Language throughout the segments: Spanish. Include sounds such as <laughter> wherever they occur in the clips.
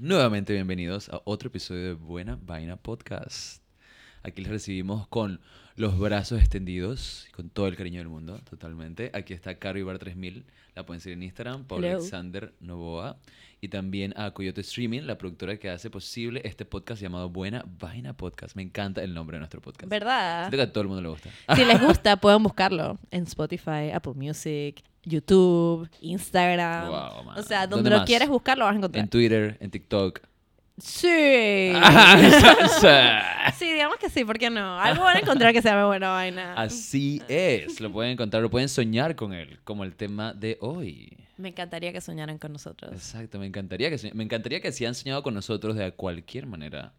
Nuevamente bienvenidos a otro episodio de Buena Vaina Podcast. Aquí les recibimos con los brazos extendidos, con todo el cariño del mundo, totalmente. Aquí está Caro Ibar 3000, la pueden seguir en Instagram, Paul Hello. Alexander Novoa. Y también a Coyote Streaming, la productora que hace posible este podcast llamado Buena Vaina Podcast. Me encanta el nombre de nuestro podcast. ¿Verdad? Siento que a todo el mundo le gusta. <laughs> Si les gusta, <laughs> pueden buscarlo en Spotify, Apple Music, YouTube, Instagram. Wow, o sea, ¿Dónde donde lo más? quieres buscar, lo vas a encontrar. En Twitter, en TikTok. <laughs> Sí. Sí, digamos que sí, ¿por qué no? Algo van a encontrar que se llame buena vaina. Así es, lo pueden encontrar, lo pueden soñar con él, como el tema de hoy. Me encantaría que soñaran con nosotros. Exacto, me encantaría que soñ- me encantaría que si han soñado con nosotros de cualquier manera,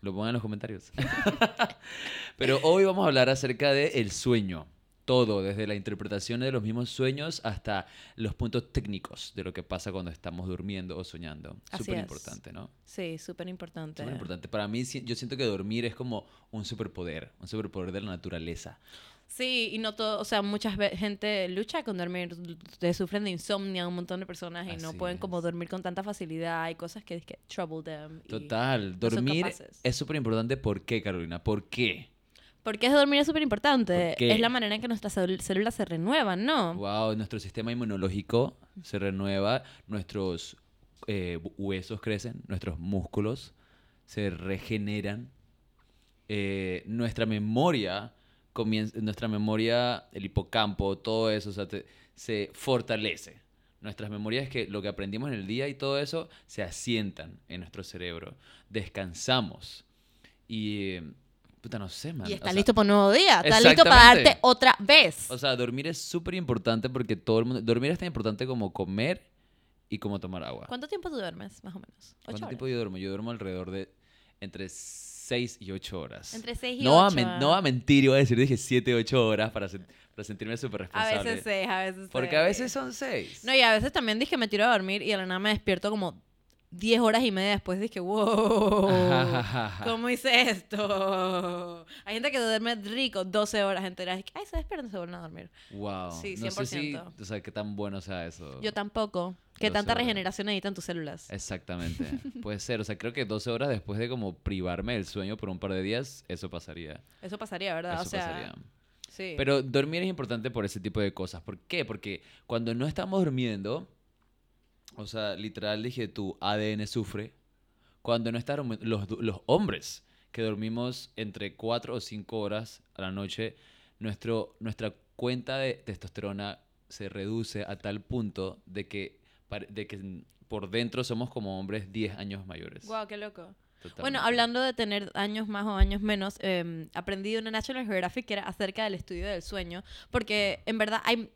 lo pongan en los comentarios. <laughs> Pero hoy vamos a hablar acerca de el sueño. Todo, desde la interpretación de los mismos sueños hasta los puntos técnicos de lo que pasa cuando estamos durmiendo o soñando. Súper importante, ¿no? Sí, súper importante. Súper importante. Para mí, yo siento que dormir es como un superpoder, un superpoder de la naturaleza. Sí, y no todo, o sea, mucha gente lucha con dormir, sufren de insomnio, un montón de personas y no Así pueden como es. dormir con tanta facilidad, hay cosas que, que trouble them. y- Total, son dormir capaces. es súper importante. ¿Por qué, Carolina? ¿Por qué? Porque es dormir es súper importante. Es la manera en que nuestras cél- células se renuevan, ¿no? Wow, nuestro sistema inmunológico se renueva, nuestros eh, hu- huesos crecen, nuestros músculos se regeneran, eh, nuestra memoria comienza, nuestra memoria, el hipocampo, todo eso, o sea, te- se fortalece. Nuestras memorias que lo que aprendimos en el día y todo eso se asientan en nuestro cerebro. Descansamos. Y, eh, puta, no sé, man. Y o estás sea, listo para un nuevo día. Estás listo para darte otra vez. o sea, dormir es súper importante porque todo el mundo... Dormir es tan importante como comer y como tomar agua. ¿Cuánto tiempo tú duermes, más o menos? ¿Ocho ¿Cuánto horas? tiempo yo duermo? Yo duermo alrededor de entre 6 y 8 horas. Entre seis y no, va a ocho, men- no va a mentir, iba a decir, dije 7, 8 horas para, sen- para sentirme súper A responsable. veces seis, a veces Porque a veces son 6. No, y a veces también dije me tiro a dormir y a la nada me despierto como 10 horas y media después. Dije, wow, ¿cómo hice esto? Hay gente que duerme rico 12 horas enteras. Ay, se despiertan y se vuelven a dormir. Wow. Sí, No sé si, 100%. o sea, qué tan bueno sea eso. Yo tampoco. 12 tanta horas. regeneración necesitan tus células. Exactamente. <laughs> Puede ser. O sea, creo que 12 horas después de como privarme del sueño por un par de días, eso pasaría. Eso pasaría, ¿verdad? Eso o sea, pasaría. sí. Pero dormir es importante por ese tipo de cosas. ¿Por qué? Porque cuando no estamos durmiendo, o sea, literal dije, tu ADN sufre. Cuando no durmi- los, los hombres que dormimos entre 4 o 5 horas a la noche, nuestro, nuestra cuenta de testosterona se reduce a tal punto de que, de que por dentro somos como hombres 10 años mayores. Guau, qué loco. Totalmente. Bueno, hablando de tener años más o años menos, eh, aprendí de una National Geographic que era acerca del estudio del sueño, porque en verdad hay,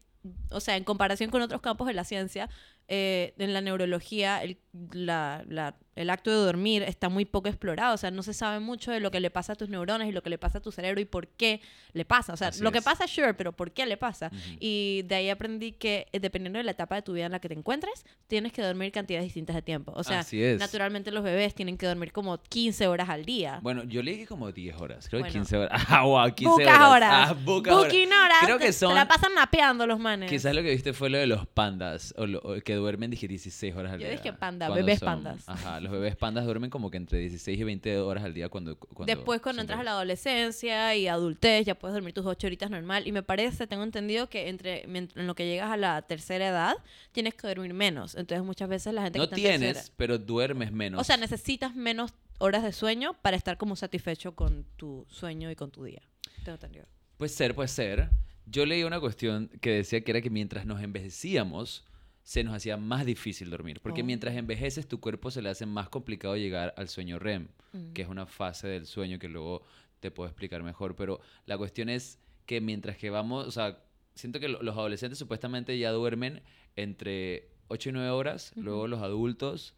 o sea, en comparación con otros campos de la ciencia, eh, en la neurología, el, la- la- el acto de dormir está muy poco explorado, o sea, no se sabe mucho de lo que le pasa a tus neuronas y lo que le pasa a tu cerebro y por qué le pasa, o sea, Así lo que pasa, sure, pero por qué le pasa. Ujú. Y de ahí aprendí que eh, dependiendo de la etapa de tu vida en la que te encuentres, tienes que dormir cantidades distintas de tiempo. O sea, naturalmente los bebés tienen que dormir como 15 horas al día. Bueno, yo leí que como 10 horas, creo que Bueno. 15 horas. <laughs> Ah, wow, 15 Bucas horas. horas. Ah, bucas horas. Booking horas. Creo que son- Se la pasan napeando los manes. Quizás lo que viste fue lo de los pandas, o, lo- o que duermen, dije, 16 horas al Yo día. dije panda, bebés son- pandas. Ajá, los bebés pandas duermen como que entre 16 y 20 horas al día cuando... cuando Después cuando entras a la adolescencia y adultez, ya puedes dormir tus 8 horitas normal. Y me parece, tengo entendido que entre en lo que llegas a la tercera edad, tienes que dormir menos. Entonces muchas veces la gente No que tienes, tercera- pero duermes menos. O sea, necesitas menos horas de sueño para estar como satisfecho con tu sueño y con tu día. Tengo entendido. Puede ser, puede ser. Yo leí una cuestión que decía que era que mientras nos envejecíamos, se nos hacía más difícil dormir. Porque Oh. mientras envejeces, tu cuerpo se le hace más complicado llegar al sueño REM, que es una fase del sueño que luego te puedo explicar mejor. Pero la cuestión es que mientras que vamos, o sea, siento que lo- los adolescentes supuestamente ya duermen entre 8 y 9 horas, luego los adultos,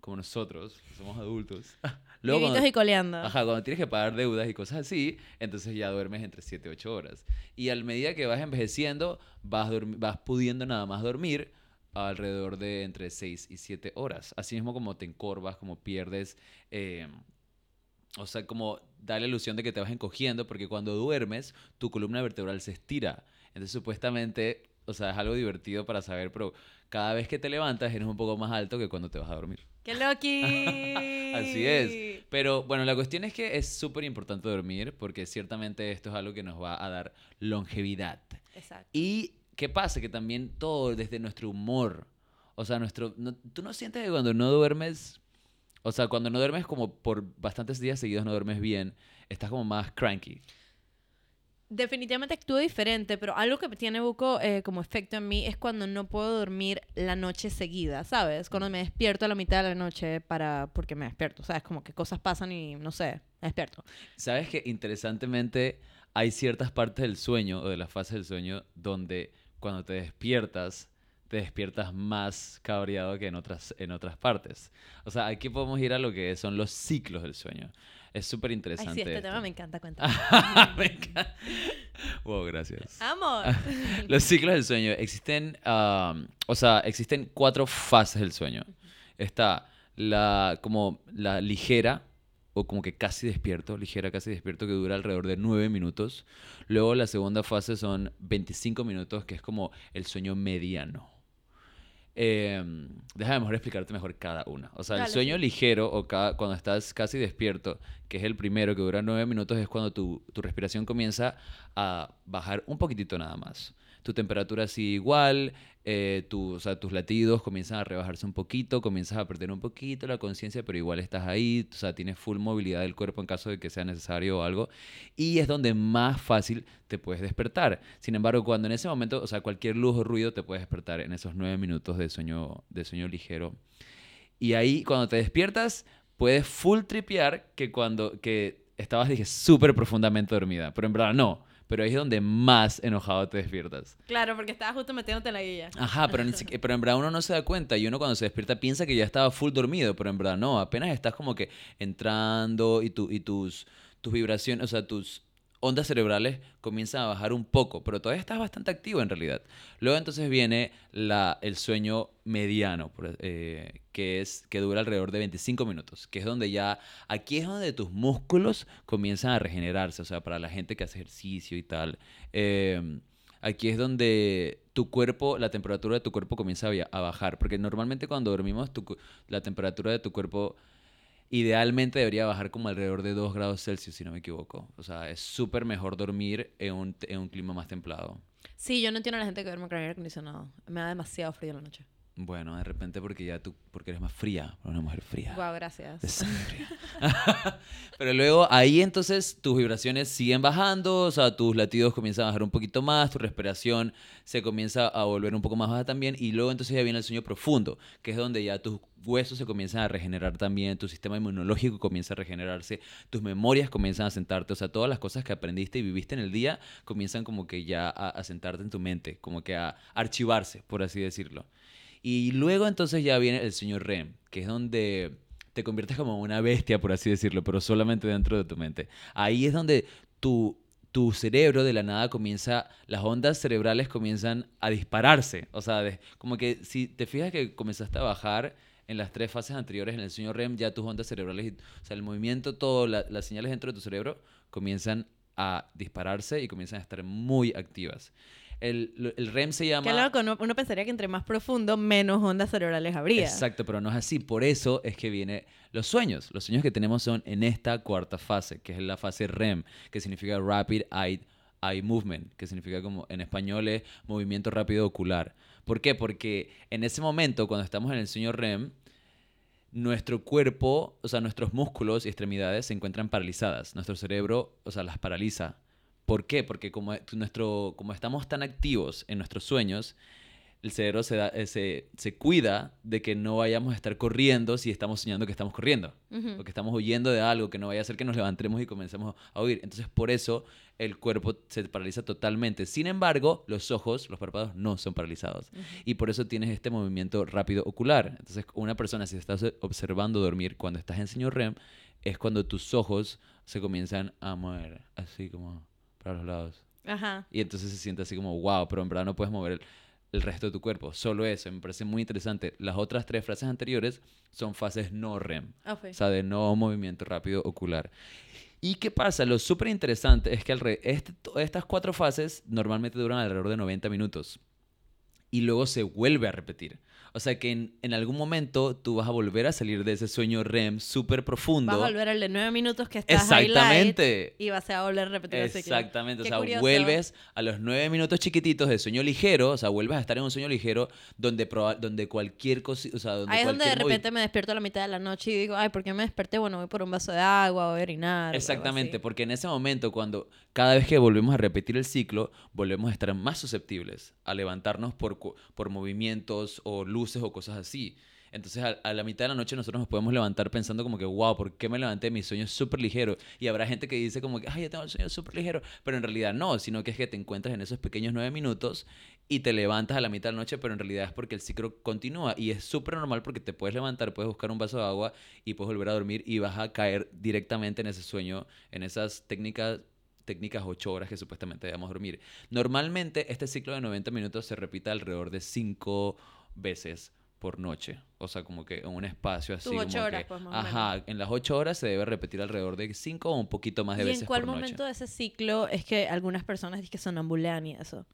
como nosotros, que somos adultos. <laughs> luego cuando- y coleando. Ajá, cuando tienes que pagar deudas y cosas así, entonces ya duermes entre 7 y 8 horas. Y a medida que vas envejeciendo, vas, vas pudiendo nada más dormir alrededor de entre 6 y 7 horas. Así mismo como te encorvas, como pierdes, eh, o sea, como da la ilusión de que te vas encogiendo, porque cuando duermes, tu columna vertebral se estira. Entonces, supuestamente, o sea, es algo divertido para saber, pero cada vez que te levantas eres un poco más alto que cuando te vas a dormir. ¡Qué loqui! <laughs> Así es. Pero bueno, la cuestión es que es súper importante dormir porque ciertamente esto es algo que nos va a dar longevidad. Exacto. Y qué pasa, que también todo desde nuestro humor. O sea, nuestro, no- tú no sientes que cuando no duermes, o sea, cuando no duermes como por bastantes días seguidos no duermes bien, estás como más cranky. Definitivamente actúo diferente, pero algo que tiene Buco eh, como efecto en mí es cuando no puedo dormir la noche seguida, ¿sabes? Cuando me despierto a la mitad de la noche para porque me despierto, ¿sabes? Como que cosas pasan y no sé, me despierto. ¿Sabes que interesantemente hay ciertas partes del sueño o de las fases del sueño donde cuando te despiertas te despiertas más cabreado que en otras, en otras partes? O sea, aquí podemos ir a lo que son los ciclos del sueño. Es súper interesante. sí, este esto. tema me encanta, cuéntame. <laughs> Me encanta. Wow, gracias. ¡Amor! <laughs> Los ciclos del sueño existen, um, o sea, existen cuatro fases del sueño. Está la como la ligera o como que casi despierto, ligera casi despierto que dura alrededor de nueve minutos. Luego la segunda fase son 25 minutos que es como el sueño mediano. Eh, déjame mejor explicarte mejor cada una. O sea, el sueño ligero o cada, cuando estás casi despierto, que es el primero que dura nueve minutos, es cuando tu, tu respiración comienza a bajar un poquitito nada más. Tu temperatura sigue igual, eh, tus latidos comienzan a rebajarse un poquito, comienzas a perder un poquito la conciencia, pero igual estás ahí, o sea, tienes full movilidad del cuerpo en caso de que sea necesario o algo, y es donde más fácil te puedes despertar. Sin embargo, cuando en ese momento, o sea, cualquier luz o ruido te puede despertar en esos nueve minutos de sueño, de sueño ligero. Y ahí, cuando te despiertas, puedes full tripear que cuando que estabas, dije, súper profundamente dormida. Pero en verdad no. Pero ahí es donde más enojado te despiertas. Claro, porque estaba justo metiéndote en la guilla. Ajá, pero, ni siquiera- pero en verdad uno no se da cuenta y uno cuando se despierta piensa que ya estaba full dormido, pero en verdad no, apenas estás como que entrando y, tu, y tus, tus vibraciones, o sea, tus ondas cerebrales comienzan a bajar un poco, pero todavía estás bastante activo en realidad. Luego entonces viene la, el sueño mediano, eh, que, es, que dura alrededor de 25 minutos, que es donde ya, aquí es donde tus músculos comienzan a regenerarse, o sea, para la gente que hace ejercicio y tal. eh, Aquí es donde tu cuerpo, la temperatura de tu cuerpo comienza a, bajar. Porque normalmente cuando dormimos, la temperatura de tu cuerpo idealmente debería bajar como alrededor de 2 grados Celsius, si no me equivoco. O sea, es súper mejor dormir en un, en un clima más templado. Sí, yo no entiendo a la gente que duerme con aire acondicionado. Me da demasiado frío en la noche. Bueno, de repente porque ya tú, porque eres más fría, una mujer fría. Guau, gracias. de sangre. <laughs> Pero luego ahí entonces tus vibraciones siguen bajando, o sea, tus latidos comienzan a bajar un poquito más, tu respiración se comienza a volver un poco más baja también y luego entonces ya viene el sueño profundo, que es donde ya tus huesos se comienzan a regenerar también, tu sistema inmunológico comienza a regenerarse, tus memorias comienzan a sentarte, o sea, todas las cosas que aprendiste y viviste en el día comienzan como que ya a, a sentarte en tu mente, como que a archivarse, por así decirlo. Y luego entonces ya viene el sueño REM, que es donde te conviertes como una bestia, por así decirlo, pero solamente dentro de tu mente. Ahí es donde tu, tu cerebro de la nada comienza, las ondas cerebrales comienzan a dispararse. O sea, de- como que si te fijas que comenzaste a bajar en las tres fases anteriores en el sueño REM, ya tus ondas cerebrales, o sea, el movimiento, todo, la- las señales dentro de tu cerebro comienzan a dispararse y comienzan a estar muy activas. El, el REM se llama... Loco, uno, uno pensaría que entre más profundo, menos ondas cerebrales habría. Exacto, pero no es así. Por eso es que viene los sueños. Los sueños que tenemos son en esta cuarta fase, que es la fase REM, que significa Rapid Eye, Eye Movement, que significa como en español es movimiento rápido ocular. ¿Por qué? Porque en ese momento, cuando estamos en el sueño REM, nuestro cuerpo, o sea, nuestros músculos y extremidades se encuentran paralizadas. Nuestro cerebro, o sea, las paraliza. ¿Por qué? Porque como, nuestro, como estamos tan activos en nuestros sueños, el cerebro se, da- eh, se, se cuida de que no vayamos a estar corriendo si estamos soñando que estamos corriendo. O que estamos huyendo de algo, que no vaya a ser que nos levantemos y comencemos a huir. Entonces, por eso el cuerpo se paraliza totalmente. Sin embargo, los ojos, los párpados, no son paralizados. Y por eso tienes este movimiento rápido ocular. Entonces, una persona, si estás observando dormir cuando estás en sueño REM, es cuando tus ojos se comienzan a mover así como para los lados. Ajá. Y entonces se siente así como, wow, pero en verdad no puedes mover el, el resto de tu cuerpo. Solo eso, me parece muy interesante. Las otras tres frases anteriores son fases no REM. Ok. O sea, de no movimiento rápido ocular. ¿Y qué pasa? Lo súper interesante es que alre- este- estas cuatro fases normalmente duran alrededor de 90 minutos. y luego se vuelve a repetir. O sea que en, en algún momento tú vas a volver a salir de ese sueño REM súper profundo. Vas a volver al de nueve minutos que estás Exactamente. y vas a volver a repetir el ciclo. Exactamente, o sea, curioso. vuelves a los nueve minutos chiquititos de sueño ligero, o sea, vuelves a estar en un sueño ligero donde, proba- donde cualquier cosa, o sea, donde Ahí es donde de repente me despierto a la mitad de la noche y digo, ay, ¿por qué me desperté? Bueno, voy por un vaso de agua, voy a orinar. Exactamente, porque en ese momento, cuando cada vez que volvemos a repetir el ciclo, volvemos a estar más susceptibles a levantarnos por, por movimientos o luces o cosas así. Entonces, a, la mitad de la noche nosotros nos podemos levantar pensando como que, wow, ¿por qué me levanté? Mi sueño es súper ligero. Y habrá gente que dice como que, ay, yo tengo el sueño súper ligero. Pero en realidad no, sino que es que te encuentras en esos pequeños nueve minutos y te levantas a la mitad de la noche, pero en realidad es porque el ciclo continúa. Y es súper normal porque te puedes levantar, puedes buscar un vaso de agua y puedes volver a dormir y vas a caer directamente en ese sueño, en esas técnicas técnicas 8 horas que supuestamente debemos dormir. Normalmente este ciclo de 90 minutos se repite alrededor de 5 veces por noche. O sea, como que en un espacio así. Tus ocho como horas, que- pues, más Ajá, en las 8 horas se debe repetir alrededor de 5 o un poquito más de ¿Y veces en cuál por momento noche. de ese ciclo es que algunas personas dicen que sonambulean y eso?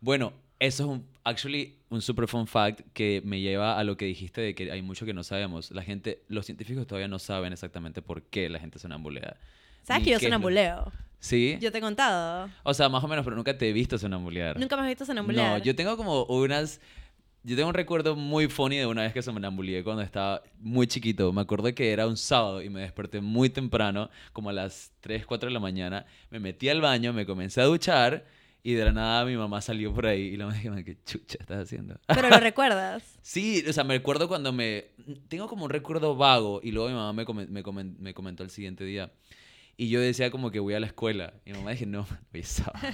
Bueno, eso es un, actually un super fun fact que me lleva a lo que dijiste de que hay mucho que no sabemos. La gente, los científicos todavía no saben exactamente por qué la gente sonambulea. ¿Sabes que yo lo- sonambuleo? ¿Sí? Yo te he contado. O sea, más o menos, pero nunca te he visto sonambulear. ¿Nunca me has visto sonambulear? No, yo tengo como unas... Yo tengo un recuerdo muy funny de una vez que sonambuleé cuando estaba muy chiquito. Me acuerdo que era un sábado y me desperté muy temprano, como a las 3, 4 de la mañana. Me metí al baño, me comencé a duchar y de la nada mi mamá salió por ahí y la mamá dije, ¿qué chucha estás haciendo? Pero lo <laughs> recuerdas. Sí, o sea, me recuerdo cuando me... Tengo como un recuerdo vago y luego mi mamá me, comen- me, comen- me comentó el siguiente día. Y yo decía como que voy a la escuela. Y mi mamá dije, no, hoy es sábado.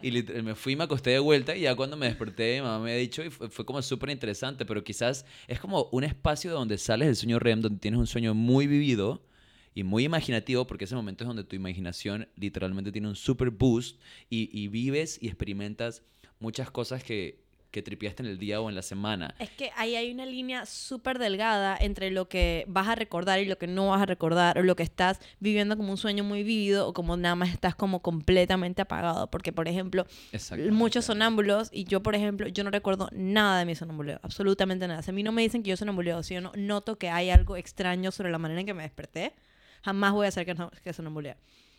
Y me fui, me acosté de vuelta y ya cuando me desperté, mi mamá me ha dicho y fue, como súper interesante, pero quizás es como un espacio donde sales del sueño REM, donde tienes un sueño muy vivido y muy imaginativo, porque ese momento es donde tu imaginación literalmente tiene un super boost y vives y experimentas muchas cosas que, que tripiaste en el día o en la semana. Es que ahí hay una línea súper delgada entre lo que vas a recordar y lo que no vas a recordar, o lo que estás viviendo como un sueño muy vivido, o como nada más estás como completamente apagado. Porque, por ejemplo, muchos sonámbulos, y yo, por ejemplo, yo no recuerdo nada de mi sonambuleo, absolutamente nada. Si a mí no me dicen que yo sonambuleo, si yo no noto que hay algo extraño sobre la manera en que me desperté, jamás voy a hacer que, no, que.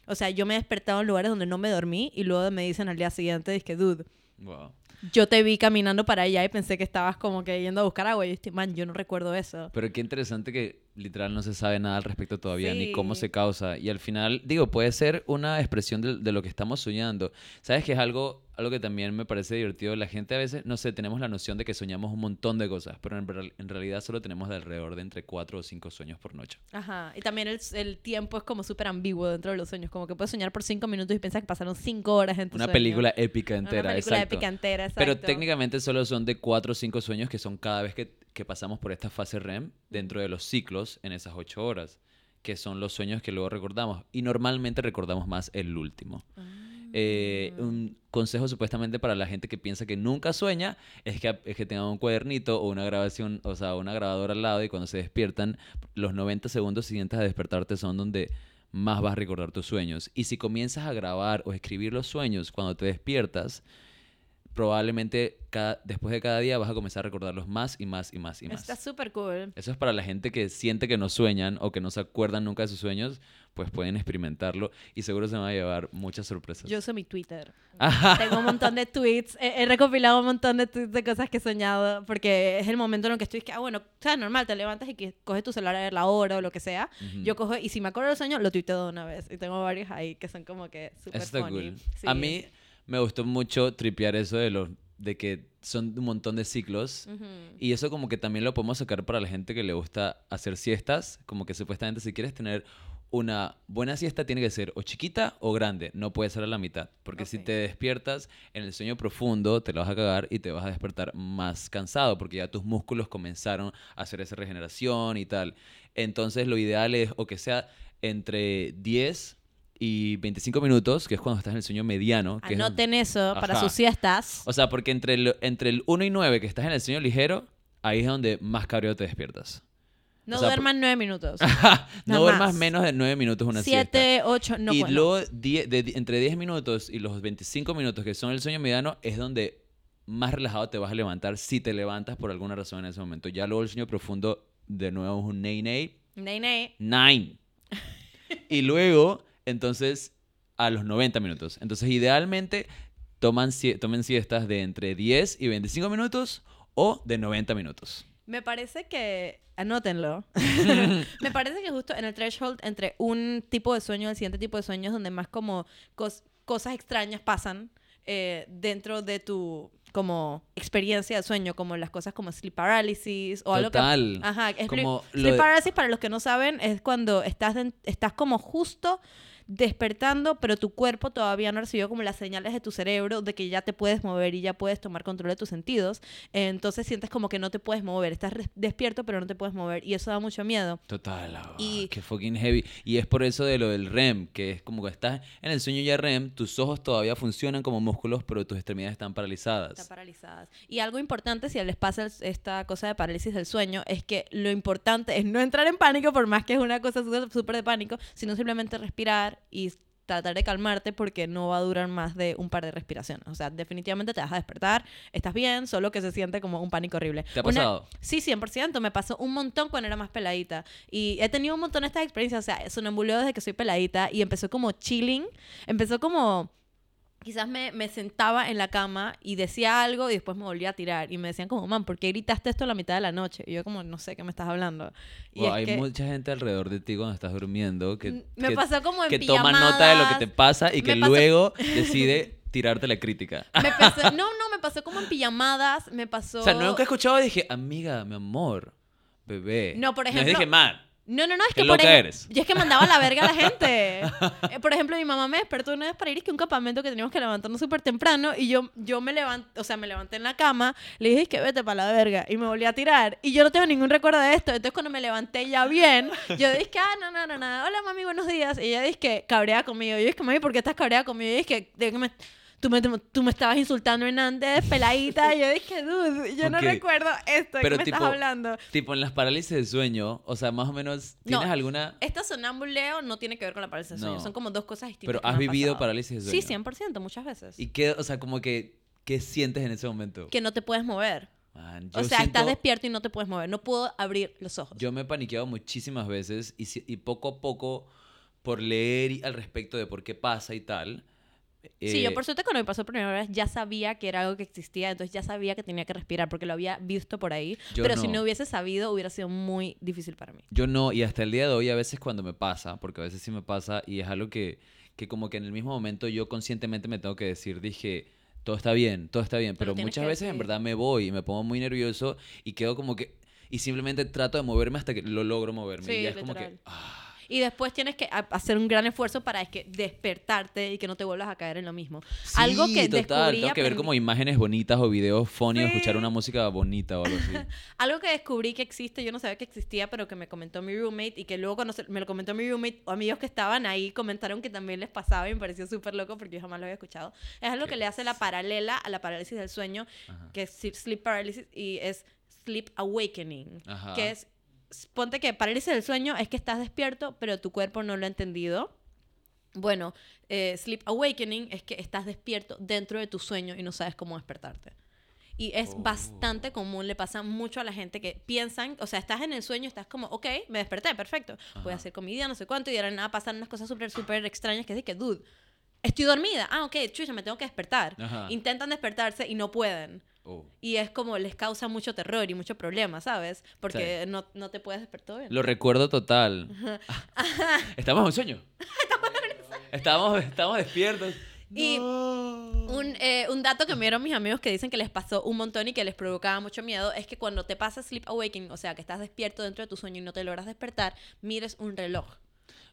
O sea, yo me he despertado en lugares donde no me dormí y luego me dicen al día siguiente, es que, dude, Wow. Yo te vi caminando para allá y pensé que estabas como que yendo a buscar agua. Y yo estoy, man, yo no recuerdo eso. Pero qué interesante que literal no se sabe nada al respecto todavía, ni cómo se causa. Y al final, digo, puede ser una expresión de, de lo que estamos soñando. ¿Sabes que es algo, algo que también me parece divertido? La gente a veces, no sé, tenemos la noción de que soñamos un montón de cosas, pero en, en realidad solo tenemos de alrededor de entre cuatro o cinco sueños por noche. Ajá. Y también el, el tiempo es como súper ambiguo dentro de los sueños. Como que puedes soñar por cinco minutos y piensas que pasaron cinco horas en tu Una sueño. película épica Una entera, película exacto. épica entera, Pero exacto. técnicamente solo son de cuatro o cinco sueños que son cada vez que, que pasamos por esta fase REM dentro de los ciclos en esas ocho horas, que son los sueños que luego recordamos. Y normalmente recordamos más el último. Eh, Ah. un consejo supuestamente para la gente que piensa que nunca sueña es que, es que tengan un cuadernito o una grabación, o sea, una grabadora al lado y cuando se despiertan, los 90 segundos siguientes a despertarte son donde más vas a recordar tus sueños. Y si comienzas a grabar o escribir los sueños cuando te despiertas, probablemente cada, después de cada día vas a comenzar a recordarlos más y más y más y más. Está súper cool. Eso es para la gente que siente que no sueñan o que no se acuerdan nunca de sus sueños, pues pueden experimentarlo y seguro se van a llevar muchas sorpresas. Yo uso mi Twitter. Ajá. Tengo un montón de tweets. He, he recopilado un montón de tweets de cosas que he soñado. Porque es el momento en el que estoy. Que, ah, bueno, o sea, normal, te levantas y que coges tu celular a ver la hora o lo que sea. Ujú. Yo cojo, y si me acuerdo del sueño, lo tuiteo de una vez. Y tengo varios ahí que son como que súper funny. cool. Sí. A mí me gustó mucho tripear eso de los de que son un montón de ciclos. Y eso como que también lo podemos sacar para la gente que le gusta hacer siestas, como que supuestamente si quieres tener una buena siesta tiene que ser o chiquita o grande, no puede ser a la mitad, porque si te despiertas en el sueño profundo te lo vas a cagar y te vas a despertar más cansado porque ya tus músculos comenzaron a hacer esa regeneración y tal. Entonces lo ideal es o que sea entre 10 y 25 minutos, que es cuando estás en el sueño mediano. Que es donde- Anoten eso para Ajá. sus siestas. o sea, porque entre el, entre el 1 y 9 que estás en el sueño ligero, ahí es donde más cabreo te despiertas. No o sea, duerman nueve minutos. <laughs> no duermas menos de 9 minutos una siesta. Siete, ocho, no y bueno. luego die- de- de- entre 10 minutos y los 25 minutos que son el sueño mediano es donde más relajado te vas a levantar si te levantas por alguna razón en ese momento. Ya luego el sueño profundo, de nuevo es un ney ney, Ney, ney. nine. <laughs> y luego, entonces, a los 90 minutos. Entonces, idealmente, toman, tomen siestas de entre 10 y 25 minutos o de 90 minutos. Me parece que, anótenlo, <laughs> me parece que justo en el threshold entre un tipo de sueño y el siguiente tipo de sueño es donde más como cos- cosas extrañas pasan eh, dentro de tu como experiencia de sueño, como las cosas como sleep paralysis o algo que... Total. Ajá, es Como lo sleep de- paralysis, para los que no saben, es cuando estás, estás como justo despertando, pero tu cuerpo todavía no recibió como las señales de tu cerebro de que ya te puedes mover y ya puedes tomar control de tus sentidos. Entonces sientes como que no te puedes mover. Estás despierto, pero no te puedes mover. Y eso da mucho miedo. Total, ah, Y- qué fucking heavy. Y es por eso de lo del REM, que es como que estás en el sueño ya REM, tus ojos todavía funcionan como músculos, pero tus extremidades están paralizadas. Están paralizadas. Y algo importante, si les pasa esta cosa de parálisis del sueño, es que lo importante es no entrar en pánico, por más que es una cosa súper de pánico, sino simplemente respirar y tratar de calmarte porque no va a durar más de un par de respiraciones. O sea, definitivamente te vas a despertar, estás bien, solo que se siente como un pánico horrible. ¿Te ha Una- pasado? Sí, 100%. Me pasó un montón cuando era más peladita. Y he tenido un montón de estas experiencias. O sea, sonambuleo desde que soy peladita y empezó como chilling. Empezó como... Quizás me, me sentaba en la cama y decía algo y después me volvía a tirar. Y me decían como, man, ¿por qué gritaste esto a la mitad de la noche? Y yo como, no sé qué me estás hablando. Y Wow, es hay que mucha gente alrededor de ti cuando estás durmiendo que, Mm, me que- pasó como en que toma nota de lo que te pasa y que pasó- luego <laughs> decide tirarte la crítica. me <laughs> pasó- no, no, me pasó como en pijamadas, me pasó... O sea, nunca he escuchado y dije, amiga, mi amor, bebé. No, por No ejemplo- dije, man, No, no, no, es que por loca ej- eres. Yo es que mandaba a la verga a la gente. <laughs> Eh, por ejemplo, mi mamá me despertó una vez para ir es que un campamento que teníamos que levantarnos súper temprano y yo, yo me levanté, o sea, me levanté en la cama, le dije que vete para la verga y me volví a tirar y yo no tengo ningún recuerdo de esto. Entonces cuando me levanté ya bien, yo dije, ah, no, no, no, no, hola mami, buenos días. Y ella dice que cabrea conmigo. Y yo dije, mami, ¿por qué estás cabreada conmigo? Y dice que, de que me- Tú me, tú me estabas insultando en antes, peladita. Y yo dije, dude, yo no Ok. recuerdo esto. ¿De Pero qué me tipo- estás hablando? tipo en las parálisis de sueño, o sea, más o menos, ¿tienes No, alguna...? Esta sonambuleo no tiene que ver con la parálisis de sueño. No. Son como dos cosas distintas. Pero que me has vivido pasado. parálisis de Sí, sueño. 100%, muchas veces. ¿Y qué, o sea, como que, qué sientes en ese momento? Que no te puedes mover. Man, O sea, estás siento- despierto y no te puedes mover. No puedo abrir los ojos. Yo me he paniqueado muchísimas veces y, si- y poco a poco, por leer y- al respecto de por qué pasa y tal... sí, yo eh, por suerte cuando me pasó por primera vez ya sabía que era algo que existía, entonces ya sabía que tenía que respirar porque lo había visto por ahí. Pero si no. no hubiese sabido hubiera sido muy difícil para mí. Yo no, y hasta el día de hoy a veces cuando me pasa, porque a veces sí me pasa y es algo que, que como que en el mismo momento yo conscientemente me tengo que decir, dije, todo está bien, todo está bien, pero tienes muchas veces en decir. verdad me voy y me pongo muy nervioso y quedo como que, y simplemente trato de moverme hasta que lo logro moverme. Sí, y ya es como que, ah, Y después tienes que hacer un gran esfuerzo para es que despertarte y que no te vuelvas a caer en lo mismo. Algo sí, que total, descubrí tengo que ver como imágenes bonitas o videos funny o escuchar Sí. una música bonita o algo así. <laughs> Algo que descubrí que existe, yo no sabía que existía, pero que me comentó mi roommate y que luego cuando se- me lo comentó mi roommate, o amigos que estaban ahí comentaron que también les pasaba y me pareció súper loco porque yo jamás lo había escuchado. Es algo que le hace la paralela a la parálisis del sueño, Ajá. que es sleep- sleep paralysis y es sleep awakening, Ajá. que es, ponte que parálisis del sueño es que estás despierto, pero tu cuerpo no lo ha entendido. Bueno, eh, sleep awakening es que estás despierto dentro de tu sueño y no sabes cómo despertarte. Y es Oh. bastante común, le pasa mucho a la gente que piensan, o sea, estás en el sueño, estás como, ok, me desperté, perfecto, voy a Ajá. hacer comida, no sé cuánto, y de la nada pasan unas cosas súper, súper extrañas que es de que, dude, estoy dormida, ah, ok, chucha, me tengo que despertar. Ajá. Intentan despertarse y no pueden. Oh. Y es como, les causa mucho terror y mucho problema, ¿sabes? Porque no, no te puedes despertar bien. Lo recuerdo total. <laughs> Estamos en un sueño. Estamos, estamos despiertos. Y. Un, eh, un dato que me dieron mis amigos que dicen que les pasó un montón y que les provocaba mucho miedo es que cuando te pasa sleep awakening, o sea, que estás despierto dentro de tu sueño y no te logras despertar, mires un reloj.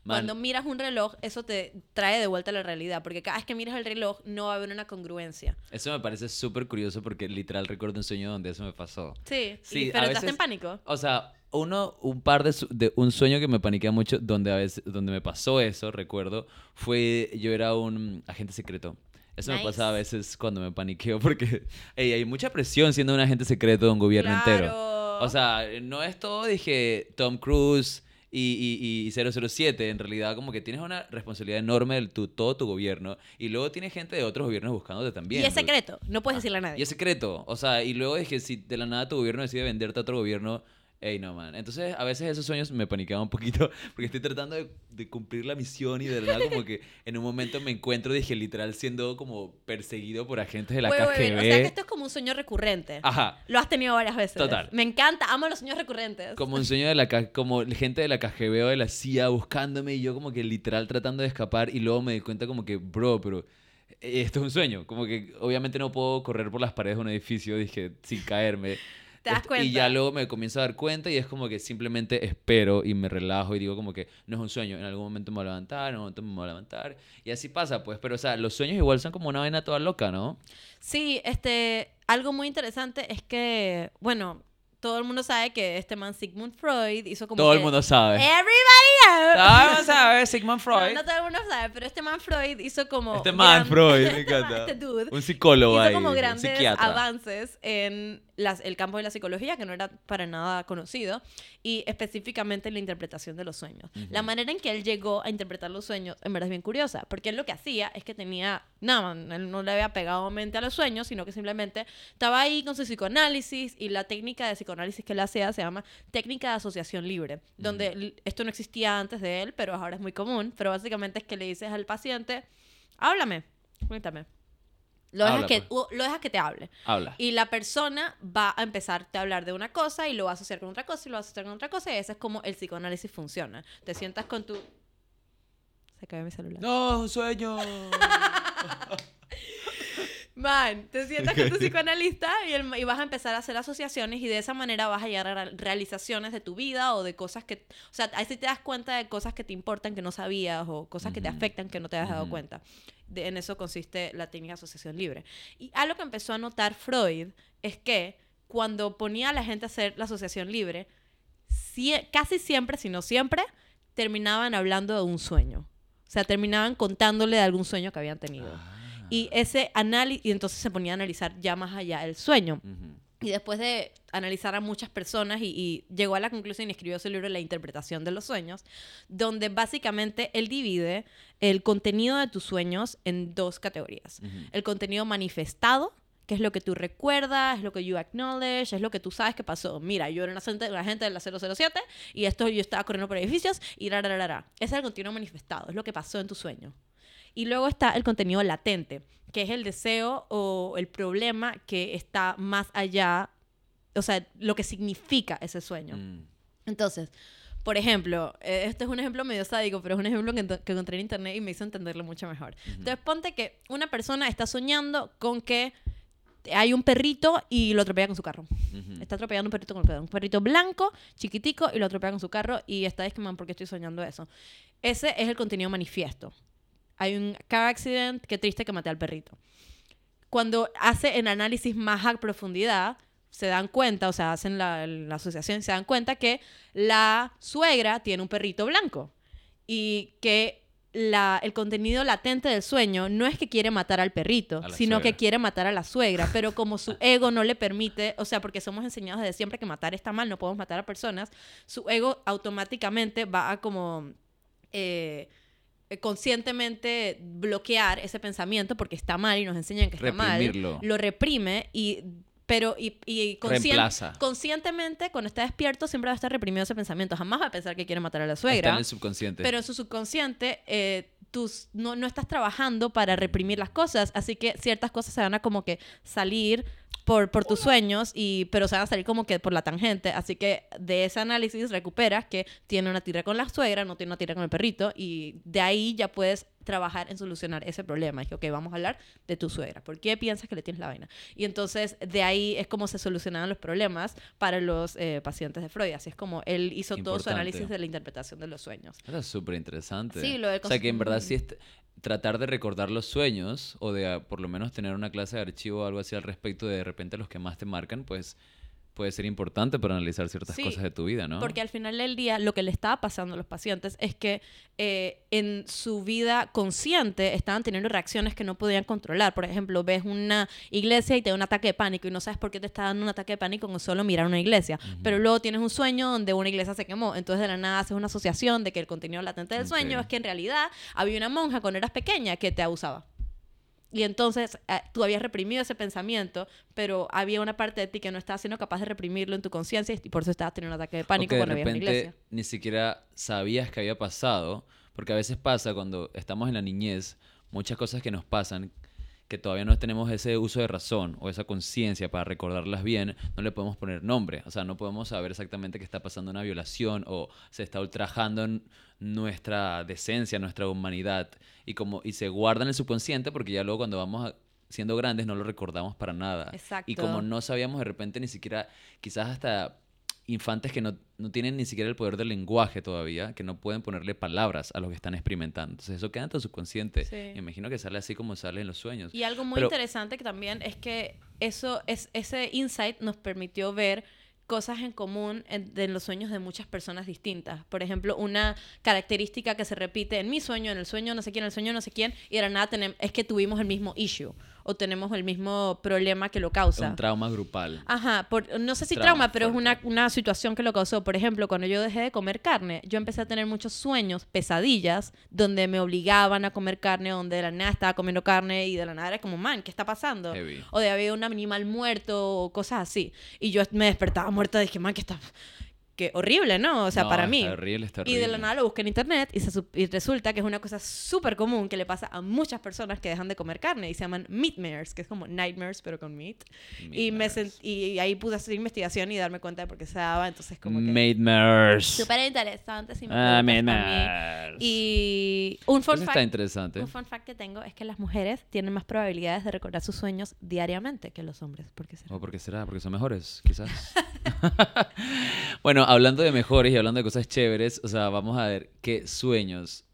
Man, Cuando miras un reloj, eso te trae de vuelta a la realidad, porque cada vez que miras el reloj no va a haber una congruencia. Eso me parece súper curioso porque literal recuerdo un sueño donde eso me pasó. Sí, Sí, y- pero estás en pánico. O sea, uno, un par de, de un sueño que me paniquea mucho, donde a veces, donde me pasó eso, recuerdo, fue yo era un agente secreto. Eso me pasa a veces cuando me paniqueo porque <laughs> ey, hay mucha presión siendo un agente secreto de un gobierno entero. Claro. O sea, no es todo, dije, Tom Cruise y, y, y 007, en realidad como que tienes una responsabilidad enorme de tu, todo tu gobierno y luego tienes gente de otros gobiernos buscándote también. Y es secreto, no puedes decirle a nadie. Y es secreto, o sea, y luego es que si de la nada tu gobierno decide venderte a otro gobierno, Ey, no, man. Entonces, a veces esos sueños me paniqueaban un poquito <laughs> porque estoy tratando de, de cumplir la misión y de verdad como que en un momento me encuentro, dije, literal, siendo como perseguido por agentes de la KGB. O sea que esto es como un sueño recurrente. Ajá. Lo has tenido varias veces. Total. Me encanta, amo los sueños recurrentes. Como un sueño de la como gente de la KGB o de la CIA buscándome y yo como que literal tratando de escapar y luego me di cuenta como que, bro, pero eh, esto es un sueño. Como que obviamente no puedo correr por las paredes de un edificio, dije, sin caerme. ¿Te das cuenta? Y ya luego me comienzo a dar cuenta y es como que simplemente espero y me relajo y digo como que no es un sueño, en algún momento me voy a levantar, en algún momento me voy a levantar. Y así pasa, pues. Pero, o sea, los sueños igual son como una vaina toda loca, ¿no? Sí, este, algo muy interesante es que, bueno, todo el mundo sabe que este man Sigmund Freud hizo como Todo el que- mundo sabe. Everybody knows. Todo el mundo sabe, Sigmund No, Freud. no todo el mundo sabe, pero este man Freud hizo como Este man Freud, me este <laughs> encanta. este dude Un psicólogo hizo ahí, como un grandes psiquiatra. avances en las- el campo de la psicología que no era para nada conocido y específicamente en la interpretación de los sueños. La manera en que él llegó a interpretar los sueños en verdad es bien curiosa, porque él lo que hacía es que tenía, nada, él no le había pegado mente a los sueños, sino que simplemente estaba ahí con su psicoanálisis y la técnica de psicoanálisis que él hacía se llama técnica de asociación libre, donde esto no existía antes de él, pero ahora es muy común, pero básicamente es que le dices al paciente, háblame, cuéntame. Lo dejas, Habla, que, pues. lo dejas que te hable. Habla. Y la persona va a empezarte a hablar de una cosa y lo va a asociar con otra cosa y lo va a asociar con otra cosa y ese es como el psicoanálisis funciona. Te sientas con tu... Se cayó mi celular. No, un sueño. <laughs> Man, te sientas con <laughs> tu psicoanalista y, el- y vas a empezar a hacer asociaciones y de esa manera vas a llegar a realizaciones de tu vida o de cosas que... O sea, ahí sí te das cuenta de cosas que te importan que no sabías o cosas que te afectan que no te habías dado Ujú. cuenta. De- en eso consiste la técnica de asociación libre. Y algo que empezó a notar Freud es que cuando ponía a la gente a hacer la asociación libre, sie- casi siempre, si no siempre, terminaban hablando de un sueño. O sea, terminaban contándole de algún sueño que habían tenido. Ah. Y ese análisis, y entonces se ponía a analizar ya más allá el sueño. Y después de analizar a muchas personas y, y llegó a la conclusión y escribió su libro La interpretación de los sueños, donde básicamente él divide el contenido de tus sueños en dos categorías. El contenido manifestado, que es lo que tú recuerdas, es lo que you acknowledge, es lo que tú sabes que pasó. Mira, yo era una agente, una agente de la 007 y esto yo estaba corriendo por edificios y ra, ra, ra, ra. Ese es el contenido manifestado, es lo que pasó en tu sueño. Y luego está el contenido latente, que es el deseo o el problema que está más allá, o sea, lo que significa ese sueño. Mm. Entonces, por ejemplo, este es un ejemplo medio sádico, pero es un ejemplo que, encontré en internet y me hizo entenderlo mucho mejor. Entonces, ponte que una persona está soñando con que hay un perrito y lo atropella con su carro. Está atropellando un perrito con el un perrito blanco, chiquitico, y lo atropella con su carro y está es que, man, ¿por qué estoy soñando eso? Ese es el contenido manifiesto. Hay un car accident, qué triste que maté al perrito. Cuando hace el análisis más a profundidad, se dan cuenta, o sea, hacen la, la asociación, se dan cuenta que la suegra tiene un perrito blanco y que la, el contenido latente del sueño no es que quiere matar al perrito, sino que suegra. quiere matar a la suegra, pero como su <laughs> ego no le permite, o sea, porque somos enseñados desde siempre que matar está mal, no podemos matar a personas, su ego automáticamente va a como eh, conscientemente bloquear ese pensamiento porque está mal y nos enseñan que está mal, lo reprime y pero y, y conscien- conscientemente cuando está despierto siempre va a estar reprimido ese pensamiento, jamás va a pensar que quiere matar a la Está suegra. en el subconsciente. Pero en su subconsciente, eh, no, no estás trabajando para reprimir las cosas, así que ciertas cosas se van a como que salir por, por tus sueños, y, pero se van a salir como que por la tangente. Así que de ese análisis recuperas que tiene una tira con la suegra, no tiene una tira con el perrito, y de ahí ya puedes trabajar en solucionar ese problema. Que, ok, vamos a hablar de tu suegra. ¿Por qué piensas que le tienes la vaina? Y entonces de ahí es como se solucionaban los problemas para los eh, pacientes de Freud. Así es como él hizo todo su Importante. análisis de la interpretación de los sueños. Es súper interesante. Sí, lo del O sea, que en verdad sí tratar de recordar los sueños o de ah, por lo menos tener una clase de archivo o algo así al respecto de de repente los que más te marcan, pues puede ser importante para analizar ciertas Sí, cosas de tu vida, ¿no? Porque al final del día lo que le estaba pasando a los pacientes es que eh, en su vida consciente estaban teniendo reacciones que no podían controlar. Por ejemplo, ves una iglesia y te da un ataque de pánico y no sabes por qué te está dando un ataque de pánico con solo mirar una iglesia. Pero luego tienes un sueño donde una iglesia se quemó. Entonces de la nada haces una asociación de que el contenido latente del sueño Ok. es que en realidad había una monja cuando eras pequeña que te abusaba. Y entonces eh, tú habías reprimido ese pensamiento, pero había una parte de ti que no estaba siendo capaz de reprimirlo en tu conciencia y por eso estabas teniendo un ataque de pánico de cuando una repente iglesia. ni siquiera sabías que había pasado, porque a veces pasa cuando estamos en la niñez, muchas cosas que nos pasan que todavía no tenemos ese uso de razón o esa conciencia para recordarlas bien, no le podemos poner nombre. O sea, no podemos saber exactamente que está pasando una violación o se está ultrajando en nuestra decencia, nuestra humanidad. Y, como, y se guarda en el subconsciente porque ya luego cuando vamos a- siendo grandes no lo recordamos para nada. Exacto. Y como no sabíamos de repente ni siquiera, quizás hasta infantes que no, no tienen ni siquiera el poder del lenguaje todavía, que no pueden ponerle palabras a lo que están experimentando. Entonces eso queda en tu subconsciente. Sí. Me imagino que sale así como sale en los sueños. Y algo muy Pero- interesante que también es que eso es ese insight nos permitió ver cosas en común en, en los sueños de muchas personas distintas. Por ejemplo, una característica que se repite en mi sueño, en el sueño no sé quién, en el sueño no sé quién, y de la nada es que tuvimos el mismo issue o tenemos el mismo problema que lo causa. Un trauma grupal. Ajá, por, no sé si Trauma trauma, pero es una, una situación que lo causó. Por ejemplo, cuando yo dejé de comer carne, yo empecé a tener muchos sueños, pesadillas, donde me obligaban a comer carne, donde de la nada estaba comiendo carne y de la nada era como, man, ¿qué está pasando? Heavy. O de había un animal muerto o cosas así. Y yo me despertaba muerta y dije, man, ¿qué está...? Qué horrible, ¿no? O sea, No, para mí. terrible, es Y de la nada lo busqué en internet y, se sup- y resulta que es una cosa súper común que le pasa a muchas personas que dejan de comer carne y se llaman meatmares, que es como nightmares pero con meat. Y, me Meatmares. sent- y ahí pude hacer investigación y darme cuenta de por qué se daba, entonces como que... Maidmers. Súper interesante si me Ah. Maidmers. Y un fun, Eso está fact, interesante. un fun fact que tengo es que las mujeres tienen más probabilidades de recordar sus sueños diariamente que los hombres. ¿Por qué será? ¿O por qué será? Porque son mejores, quizás. <laughs> <laughs> bueno, hablando de mejores y hablando de cosas chéveres, o sea, vamos a ver qué sueños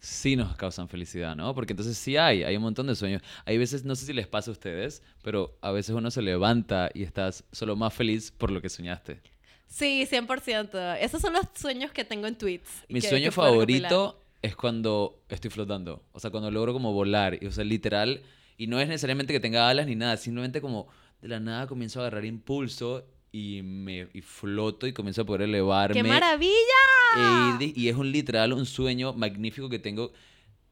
sí nos causan felicidad, ¿no? Porque entonces sí hay, hay un montón de sueños. Hay veces, no sé si les pasa a ustedes, pero a veces uno se levanta y estás solo más feliz por lo que soñaste. Sí, 100%. Esos son los sueños que tengo en tweets. Mi que- sueño que favorito es cuando estoy flotando. O sea, cuando logro como volar. Y, o sea, literal. Y no es necesariamente que tenga alas ni nada. Simplemente como de la nada comienzo a agarrar impulso y me y floto y comienzo a poder elevarme. ¡Qué maravilla! Y, di- y es un literal, un sueño magnífico que tengo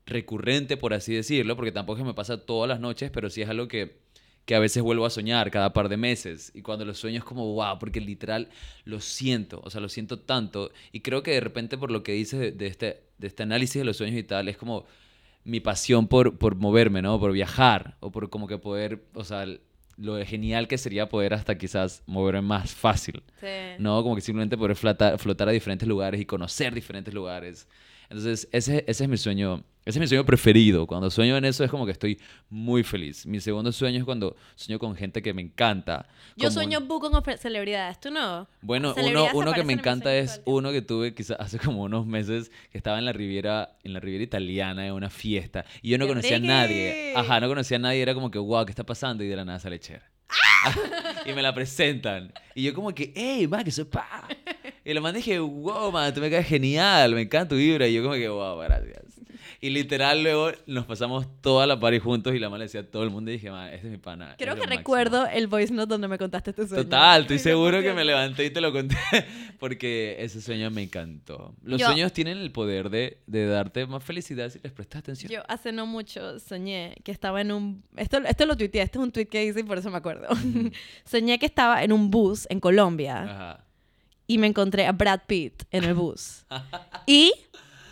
recurrente, por así decirlo, porque tampoco es que me pasa todas las noches, pero sí es algo que, que a veces vuelvo a soñar cada par de meses. Y cuando lo sueño es como, wow, porque literal lo siento, o sea, lo siento tanto. Y creo que de repente por lo que dices de, de este, de este análisis de los sueños y tal, es como mi pasión por, por moverme, ¿no? Por viajar, o por como que poder, o sea, lo genial que sería poder hasta quizás moverme más fácil. Sí. No, como que simplemente poder flotar, flotar a diferentes lugares y conocer diferentes lugares. Entonces, ese, ese es mi sueño, ese es mi sueño preferido. Cuando sueño en eso es como que estoy muy feliz. Mi segundo sueño es cuando sueño con gente que me encanta. Yo como- sueño buco con celebridades, ¿tú no? Bueno, uno, uno que me encanta es uno que tuve quizás hace como unos meses que estaba en la Riviera, en la Riviera italiana en una fiesta y yo no ¡Qué conocía a nadie. Ajá, no conocía a nadie, era como que, wow, ¿qué está pasando? Y de la nada sale Cher. <laughs> y me la presentan. Y yo como que, hey, man, que soy pa. Y lo man dije, wow, man, tú me caes genial, me encanta tu vibra. Y yo como que, wow, gracias. Y literal luego nos pasamos toda la party juntos y la man le decía a todo el mundo y dije, man, este es mi pana. Creo es que máximo". recuerdo el voice note donde me contaste tu sueño. Total, estoy <laughs> seguro que me levanté y te lo conté <laughs> porque ese sueño me encantó. Los Yo- sueños tienen el poder de, de darte más felicidad si les prestas atención. Yo hace no mucho soñé que estaba en un... Esto, esto lo tuiteé, este es un tweet que hice y por eso me acuerdo. <laughs> soñé que estaba en un bus en Colombia Ajá. Y me encontré a Brad Pitt en el bus. <laughs> y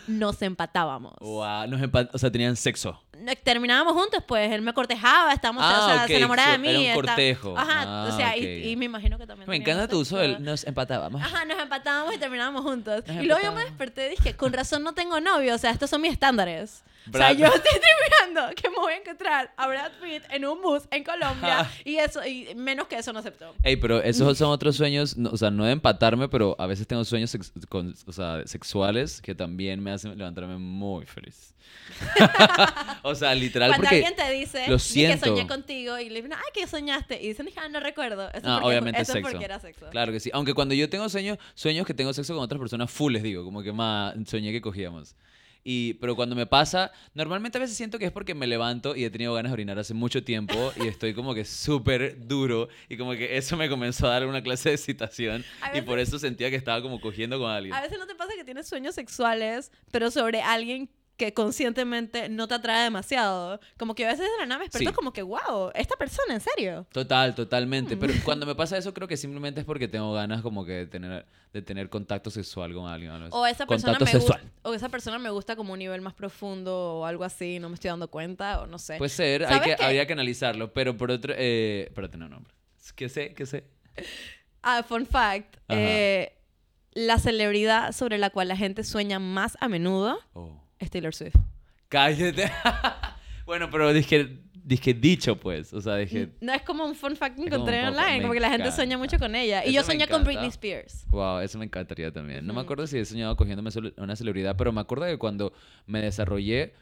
nos empatábamos. Wow, nos empa- o sea, tenían sexo. No, Terminábamos juntos, pues él me cortejaba, estábamos, Ah, o sea, ok, se enamoraba de mí. era un está- cortejo. Ajá, Ah, o sea, ok. y, y me imagino que también. Me encanta tu uso del nos empatábamos. Ajá, nos empatábamos y terminábamos juntos. Nos y luego yo me desperté y dije, con razón no tengo novio, o sea, estos son mis estándares. O Brad- sea, yo <laughs> estoy terminando que me voy a encontrar a Brad Pitt en un bus en Colombia <laughs> y eso, y menos que eso no aceptó. Ey, pero esos son otros sueños, no- o sea, no de empatarme, pero a veces tengo sueños con- o sea, sexuales que también me hacen levantarme muy feliz. <laughs> O sea, literal, Cuando porque... alguien te dice lo "Di siento. que soñé contigo y le dicen, ay, que soñaste. Y dicen, ah, no recuerdo. Eso, No, es porque, obviamente eso es sexo. porque era sexo. Claro que sí. Aunque cuando yo tengo sueños, sueños que tengo sexo con otras personas, full les digo, como que más soñé que cogíamos. Y, pero cuando me pasa, normalmente a veces siento que es porque me levanto y he tenido ganas de orinar hace mucho tiempo y estoy como que súper duro y como que eso me comenzó a dar una clase de excitación A y por veces- eso sentía que estaba como cogiendo con alguien. A veces no te pasa que tienes sueños sexuales, pero sobre alguien que conscientemente no te atrae demasiado. Como que a veces de la nada me desperto Sí. como que, wow, esta persona, en serio. Total, totalmente. Mm. Pero <laughs> cuando me pasa eso, creo que simplemente es porque tengo ganas como que de tener, de tener contacto sexual con alguien. O esa persona contacto me gusta, sexual. o esa persona me gusta como un nivel más profundo o algo así, no me estoy dando cuenta o no sé. Puede ser, hay ¿Sabes que, habría que analizarlo. Pero por otro... Eh, espérate, no, nombre. ¿Qué sé? ¿Qué sé? Ah, fun fact, eh, la celebridad sobre la cual la gente sueña más a menudo Oh. Es Taylor Swift. Cállate. <laughs> bueno, pero dije, dije dicho, pues. O sea, dije, No es como un fun fact que Es encontré online, me como que la gente sueña mucho con ella. Y Eso yo me soñé con. Britney Spears. wow, eso me encantaría también. No me Ujú. acuerdo si he soñado cogiéndome una celebridad, pero me acuerdo que cuando me desarrollé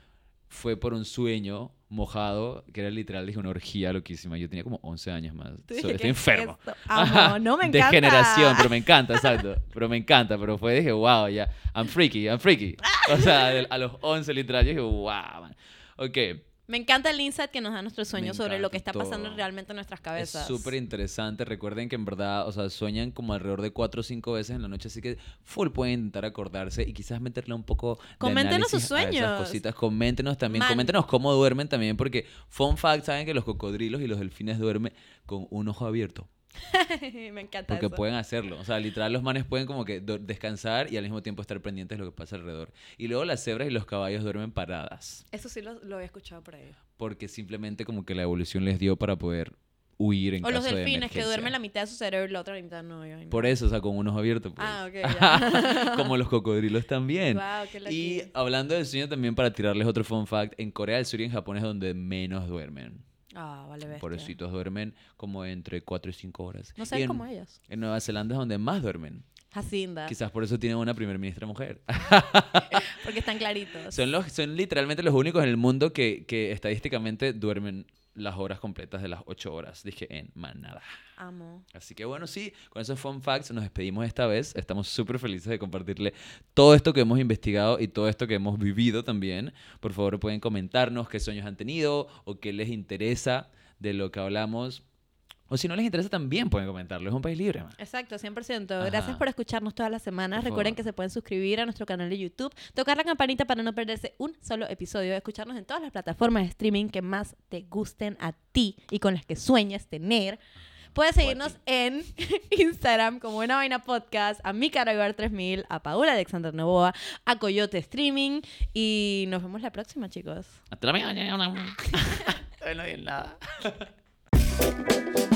fue por un sueño mojado, que era literal, dije, una orgía loquísima. Yo tenía como 11 años más. Tú So- dije, ¿qué estoy es enfermo. esto? <laughs> Amo, no me encanta. De generación, pero me encanta, exacto. Pero me encanta, pero fue, dije, wow, ya, I'm freaky, I'm freaky. <laughs> O sea, a los 11 literal, yo dije, wow, man. Ok, Me encanta el insight que nos da nuestros sueños sobre lo que está pasando todo. realmente en nuestras cabezas. es súper interesante. Recuerden que en verdad, o sea, sueñan como alrededor de 4 o 5 veces en la noche, así que full pueden intentar acordarse y quizás meterle un poco de Coméntenos sus análisis a esas sueños. cositas. Coméntenos también, Man. coméntenos cómo duermen también, porque fun fact, saben que los cocodrilos y los delfines duermen con un ojo abierto. <laughs> me encanta Porque eso. pueden hacerlo. O sea, literal, los manes pueden como que descansar y al mismo tiempo estar pendientes de lo que pasa alrededor. Y luego las cebras y los caballos duermen paradas. Eso sí lo, lo había escuchado por ahí. Porque simplemente como que la evolución les dio para poder huir en O los caso de delfines que duermen la mitad de su cerebro y la otra mitad no. yo- Por eso, o sea, con un ojo abierto. Pues. Ah, ok. ya. <laughs> como los cocodrilos también. Wow, qué y hablando del sueño también para tirarles otro fun fact, en Corea del Sur y en Japón es donde menos duermen. Ah, vale, bestia. Pobrecitos duermen como entre 4 y 5 horas. No sean como ellos. en Nueva Zelanda es donde más duermen. Jacinda. Quizás por eso tienen una primer ministra mujer. <laughs> Porque están claritos. son, los, son literalmente los únicos en el mundo que, que estadísticamente duermen las horas completas de las 8 horas. Dije, en manada. Amo. Así que bueno, sí, con esos fun facts nos despedimos esta vez. Estamos súper felices de compartirle todo esto que hemos investigado y todo esto que hemos vivido también. Por favor, pueden comentarnos qué sueños han tenido o qué les interesa de lo que hablamos. O si no les interesa también pueden comentarlo. Es un país libre, man. Exacto, 100%. Ajá. Gracias por escucharnos todas las semanas. Por Recuerden favor. que se pueden suscribir a nuestro canal de YouTube, tocar la campanita para no perderse un solo episodio, escucharnos en todas las plataformas de streaming que más te gusten a ti y con las que sueñes tener. Puedes seguirnos en <laughs> Instagram como Buena Vaina Podcast, a mi Caraguar 3000, a Paula Alexander Novoa, a Coyote Streaming y nos vemos la próxima, chicos. Hasta la mañana. <laughs> no nada. <laughs>